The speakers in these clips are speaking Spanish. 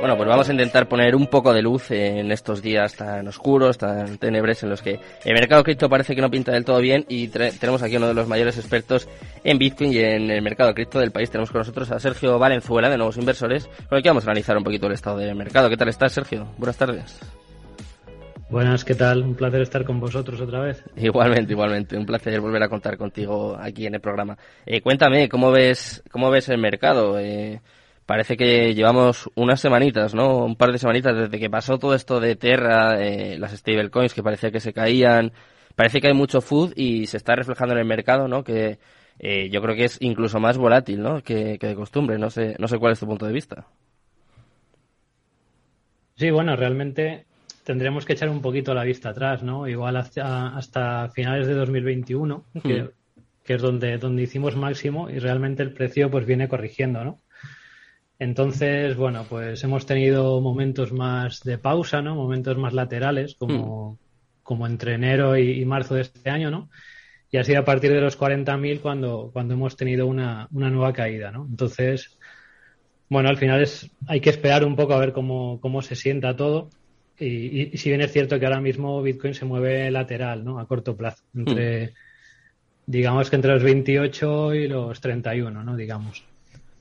Bueno, pues vamos a intentar poner un poco de luz en estos días tan oscuros, tan tenebres, en los que el mercado cripto parece que no pinta del todo bien y tenemos aquí uno de los mayores expertos en Bitcoin y en el mercado cripto del país. Tenemos con nosotros a Sergio Valenzuela, de Nuevos Inversores, con el que vamos a analizar un poquito el estado del mercado. ¿Qué tal estás, Sergio? Buenas tardes. Buenas, ¿qué tal? Un placer estar con vosotros otra vez. Igualmente, igualmente. Un placer volver a contar contigo aquí en el programa. Eh, cuéntame, ¿cómo ves, cómo ves el mercado? Eh, parece que llevamos unas semanitas, ¿no? Un par de semanitas desde que pasó todo esto de Terra, eh, las stablecoins que parecía que se caían. Parece que hay mucho food y se está reflejando en el mercado, ¿no? Que eh, yo creo que es incluso más volátil, ¿no? Que, de costumbre. No sé, no sé cuál es tu punto de vista. Sí, bueno, realmente tendremos que echar un poquito la vista atrás, ¿no? Igual hasta, hasta finales de 2021, que, hmm. que es donde, donde hicimos máximo y realmente el precio pues viene corrigiendo, ¿no? Entonces, bueno, pues hemos tenido momentos más de pausa, ¿no? Momentos más laterales, como, hmm. como entre enero y, marzo de este año, ¿no? Y ha sido a partir de los 40.000 cuando, cuando hemos tenido una, una nueva caída, ¿no? Entonces, bueno, al final es, hay que esperar un poco a ver cómo, cómo se sienta todo. Y, si bien es cierto que ahora mismo Bitcoin se mueve lateral, ¿no? A corto plazo, entre, hmm. digamos que entre los 28 y los 31, ¿no? Digamos.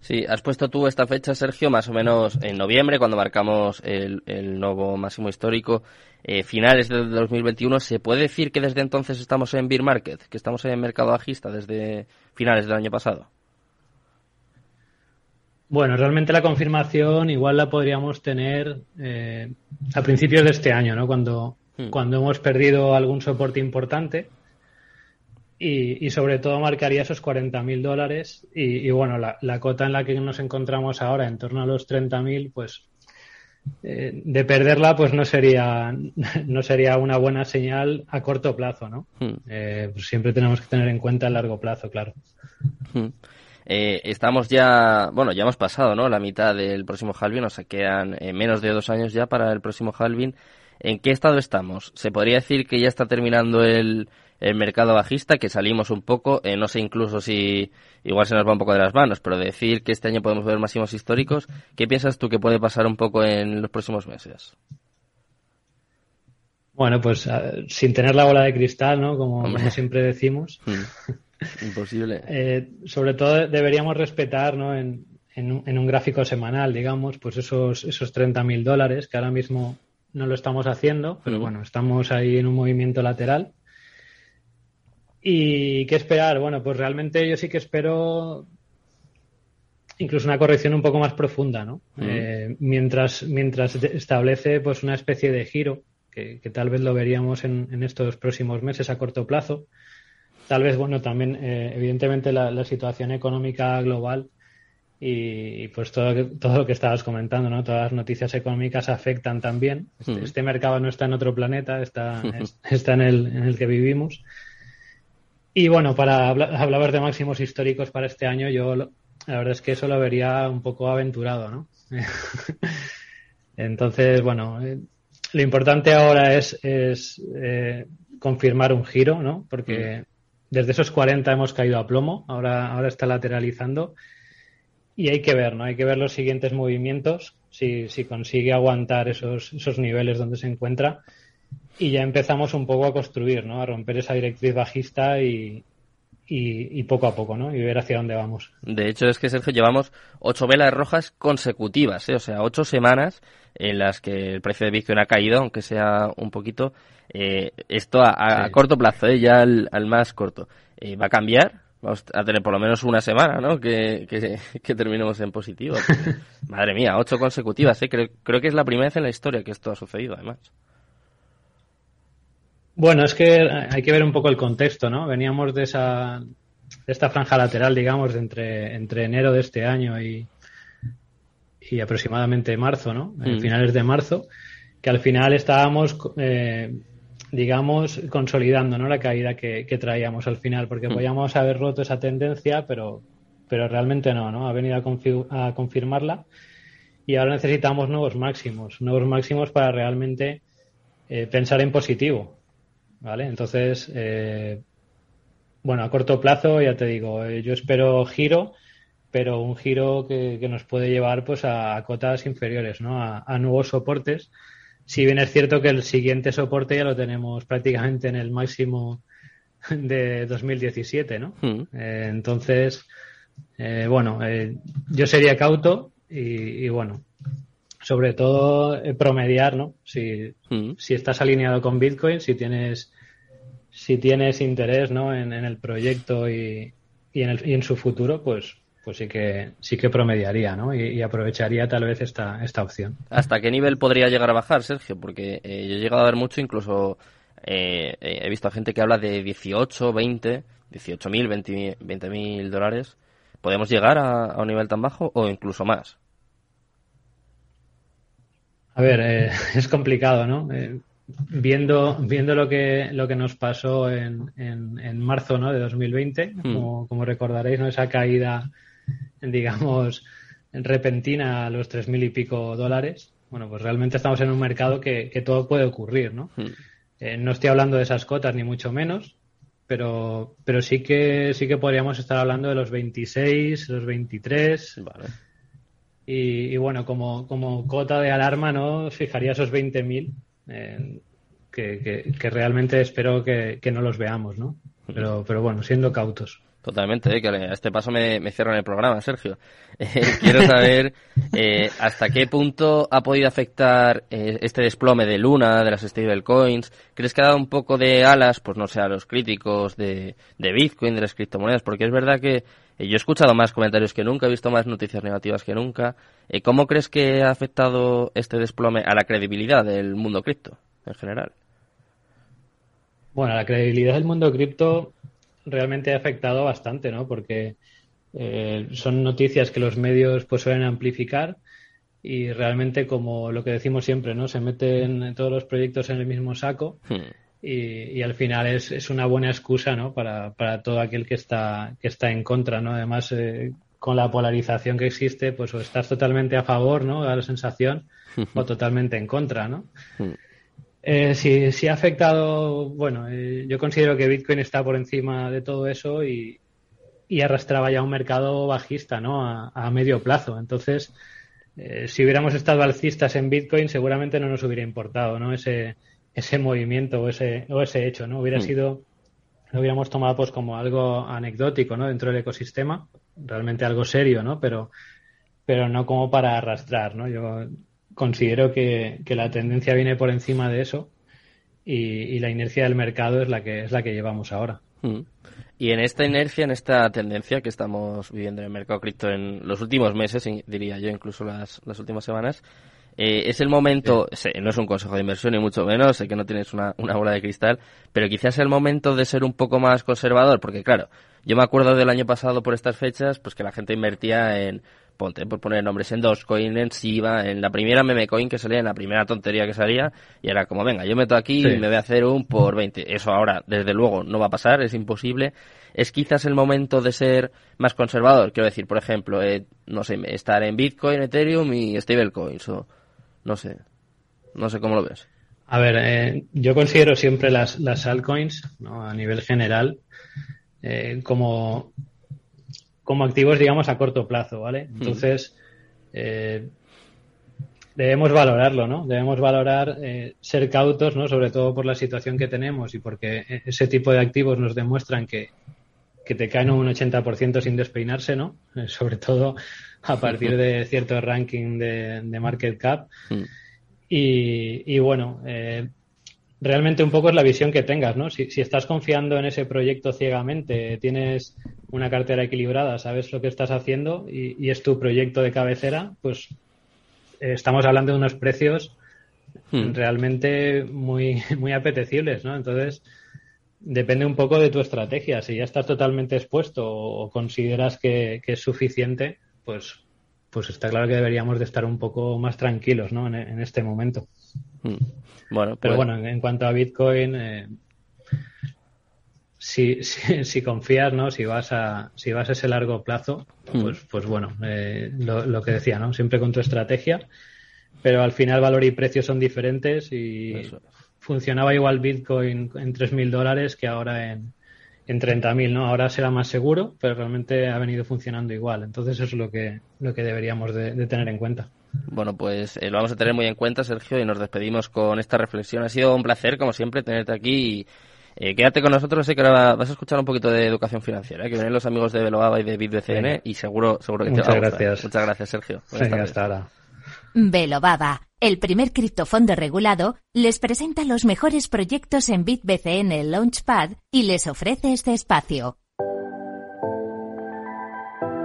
Sí, has puesto tú esta fecha, Sergio, más o menos en noviembre, cuando marcamos el, nuevo máximo histórico, eh, finales del 2021. ¿Se puede decir que desde entonces estamos en bear market, que estamos en mercado bajista desde finales del año pasado? Bueno, realmente la confirmación igual la podríamos tener eh, a principios de este año, ¿no? Cuando, hmm. cuando hemos perdido algún soporte importante y, sobre todo marcaría esos 40.000 dólares y, bueno, la, cota en la que nos encontramos ahora, en torno a los 30.000, pues eh, de perderla pues no sería no sería una buena señal a corto plazo, ¿no? Hmm. Eh, pues siempre tenemos que tener en cuenta el largo plazo, claro. Hmm. Eh, estamos ya, bueno, ya hemos pasado, ¿no? La mitad del próximo halving, o sea, quedan menos de dos años ya para el próximo halving. ¿En qué estado estamos? ¿Se podría decir que ya está terminando el, el mercado bajista, que salimos un poco, eh, no sé incluso si igual se nos va un poco de las manos, pero decir que este año podemos ver máximos históricos, ¿qué piensas tú que puede pasar un poco en los próximos meses? Bueno, pues sin tener la bola de cristal, ¿no? Como, siempre decimos. Mm. Imposible. Eh, sobre todo deberíamos respetar, ¿no? En, en, un, gráfico semanal, digamos, pues esos, esos 30.000 dólares, que ahora mismo no lo estamos haciendo, pero bueno, estamos ahí en un movimiento lateral. ¿Y qué esperar? Bueno, pues realmente yo sí que espero incluso una corrección un poco más profunda, ¿no? Eh, mientras, mientras establece pues una especie de giro, que, tal vez lo veríamos en, estos próximos meses a corto plazo. Tal vez, bueno, también, eh, evidentemente, la, situación económica global y, pues todo, todo lo que estabas comentando, ¿no? Todas las noticias económicas afectan también. Este, este mercado no está en otro planeta, está, está en, el, en el que vivimos. Y bueno, para hablar de máximos históricos para este año, yo la verdad es que eso lo vería un poco aventurado, ¿no? Entonces, bueno, eh, lo importante ahora es, es eh, confirmar un giro, ¿no? Porque mm. desde esos 40 hemos caído a plomo, ahora, ahora está lateralizando y hay que ver, ¿no? Hay que ver los siguientes movimientos, si, si consigue aguantar esos, esos niveles donde se encuentra y ya empezamos un poco a construir, ¿no? A romper esa directriz bajista y, y, poco a poco, ¿no? Y ver hacia dónde vamos. De hecho, es que, Sergio, llevamos ocho velas rojas consecutivas, ¿eh? O sea, ocho semanas en las que el precio de Bitcoin ha caído, aunque sea un poquito. Eh, esto a, corto plazo, ¿eh? Ya al, más corto. Eh, ¿Va a cambiar? Vamos a tener por lo menos una semana, ¿no? Que, que, terminemos en positivo. madre mía, ocho consecutivas, ¿eh? Creo, creo que es la primera vez en la historia que esto ha sucedido, además. Bueno, es que hay que ver un poco el contexto, ¿no? Veníamos de esa de esta franja lateral, digamos, entre, entre enero de este año y, y aproximadamente marzo, ¿no? En mm. Finales de marzo, que al final estábamos, eh, digamos, consolidando, ¿no? La caída que, traíamos al final, porque mm. podíamos haber roto esa tendencia, pero, pero realmente no, ¿no? Ha venido a, a confirmarla y ahora necesitamos nuevos máximos, nuevos máximos para realmente eh, pensar en positivo. ¿Vale? Entonces, eh, bueno, a corto plazo, ya te digo, eh, yo espero giro pero un giro que, nos puede llevar pues a, cotas inferiores, ¿no? A, nuevos soportes. Si bien es cierto que el siguiente soporte ya lo tenemos prácticamente en el máximo de 2017, ¿no? Hmm. Eh, entonces, eh, bueno, eh, yo sería cauto y, bueno, sobre todo promediar, ¿no? Si, hmm. si estás alineado con Bitcoin, si tienes si tienes interés ¿no? en, el proyecto y, y, en el, y en su futuro, pues pues sí que sí que promediaría, ¿no? Y, aprovecharía tal vez esta, esta opción. ¿Hasta qué nivel podría llegar a bajar, Sergio? Porque eh, yo he llegado a ver mucho, incluso eh, he visto a gente que habla de 18, 20, 18 mil, 20 mil dólares. ¿Podemos llegar a, un nivel tan bajo o incluso más? A ver, eh, es complicado, ¿no? viendo, viendo lo que, lo que nos pasó en, en, marzo ¿no? de 2020, hmm. como, como, recordaréis, ¿no? esa caída, digamos, repentina a los tres mil y pico dólares, bueno, pues realmente estamos en un mercado que, que todo puede ocurrir, ¿no? Hmm. Eh, no estoy hablando de esas cotas, ni mucho menos, pero, pero sí que sí que podríamos estar hablando de los 26, los 23. Vale. Y, y, bueno, como, como cota de alarma, ¿no? Fijaría esos 20.000 que, realmente espero que, no los veamos, ¿no? Pero, pero bueno, siendo cautos. Totalmente, ¿eh? que a este paso me, me cierran el programa, Sergio. Eh, quiero saber eh, hasta qué punto ha podido afectar este desplome de Luna, de las stablecoins. ¿Crees que ha dado un poco de alas, pues no sé, a los críticos de, de Bitcoin, de las criptomonedas? Porque es verdad que yo he escuchado más comentarios que nunca, he visto más noticias negativas que nunca. ¿Cómo crees que ha afectado este desplome a la credibilidad del mundo cripto? en general? Bueno, la credibilidad del mundo cripto realmente ha afectado bastante, ¿no? Porque eh, son noticias que los medios pues suelen amplificar y realmente como lo que decimos siempre, ¿no? Se meten todos los proyectos en el mismo saco hmm. Y, al final es, es, una buena excusa, ¿no? Para, para, todo aquel que está, que está en contra, ¿no? Además, eh, con la polarización que existe, pues o estás totalmente a favor, ¿no? Da la sensación, o totalmente en contra, ¿no? Hmm. Eh, sí, ha afectado, bueno, eh, yo considero que Bitcoin está por encima de todo eso y, arrastraba ya un mercado bajista, ¿no? A, medio plazo. Entonces, eh, si hubiéramos estado alcistas en Bitcoin, seguramente no nos hubiera importado, ¿no? Ese, ese movimiento o ese, o ese hecho, ¿no? Hubiera mm. sido, lo hubiéramos tomado pues como algo anecdótico, ¿no? Dentro del ecosistema, realmente algo serio, ¿no? Pero, pero no como para arrastrar, ¿no? Yo considero que, la tendencia viene por encima de eso y, la inercia del mercado es la que es la que llevamos ahora. Mm. Y en esta inercia, en esta tendencia que estamos viviendo en el mercado cripto en los últimos meses, diría yo, incluso las, las últimas semanas, eh, es el momento, no es un consejo de inversión ni mucho menos, sé que no tienes una, una bola de cristal, pero quizás es el momento de ser un poco más conservador, porque claro, yo me acuerdo del año pasado por estas fechas, pues que la gente invertía en ponte por poner nombres en Dogecoin, en Siva, en la primera meme coin que salía, en la primera tontería que salía, y era como, venga, yo meto aquí y me voy a hacer un por 20. Eso ahora, desde luego, no va a pasar, es imposible. Es quizás el momento de ser más conservador, quiero decir, por ejemplo, eh, no sé, estar en Bitcoin, Ethereum y stablecoins, o no sé, no sé cómo lo ves. A ver, eh, yo considero siempre las, las altcoins, ¿no? a nivel general, eh, como como activos, digamos, a corto plazo, ¿vale? Entonces, eh, debemos valorarlo, ¿no? Debemos valorar eh, ser cautos, ¿no? Sobre todo por la situación que tenemos y porque e-, ese tipo de activos nos demuestran que, que te caen un 80% sin despeinarse, ¿no? Eh, sobre todo a partir de cierto ranking de, market cap. Y, y, bueno, realmente un poco es la visión que tengas, ¿no? Si, si, estás confiando en ese proyecto ciegamente, tienes una cartera equilibrada, sabes lo que estás haciendo y, es tu proyecto de cabecera, pues eh, estamos hablando de unos precios hmm. realmente muy, muy apetecibles, ¿no? Entonces, depende un poco de tu estrategia. Si ya estás totalmente expuesto o, consideras que, es suficiente, pues, pues está claro que deberíamos de estar un poco más tranquilos, ¿no? En, este momento. Hmm. Bueno, pero bueno, en, cuanto a Bitcoin, eh, si, si, confías, ¿no? Si vas a, si vas a ese largo plazo, hmm. pues, pues bueno, eh, lo, que decía, ¿no? Siempre con tu estrategia, pero al final valor y precio son diferentes y funcionaba igual Bitcoin en 3.000 dólares que ahora en, en 30.000, ¿no? Ahora será más seguro, pero realmente ha venido funcionando igual. Entonces eso es lo que, lo que deberíamos de, tener en cuenta. Bueno, pues eh, lo vamos a tener muy en cuenta, Sergio, y nos despedimos con esta reflexión. Ha sido un placer, como siempre, tenerte aquí. Y, eh, quédate con nosotros, sé que ahora vas a escuchar un poquito de educación financiera, ¿eh? que vienen los amigos de Veloaba y de BitBCN y seguro, seguro que te va a gracias. Muchas gracias, Sergio. Hasta ahora. Velobaba, el primer criptofondo regulado, les presenta los mejores proyectos en BitBCN Launchpad y les ofrece este espacio.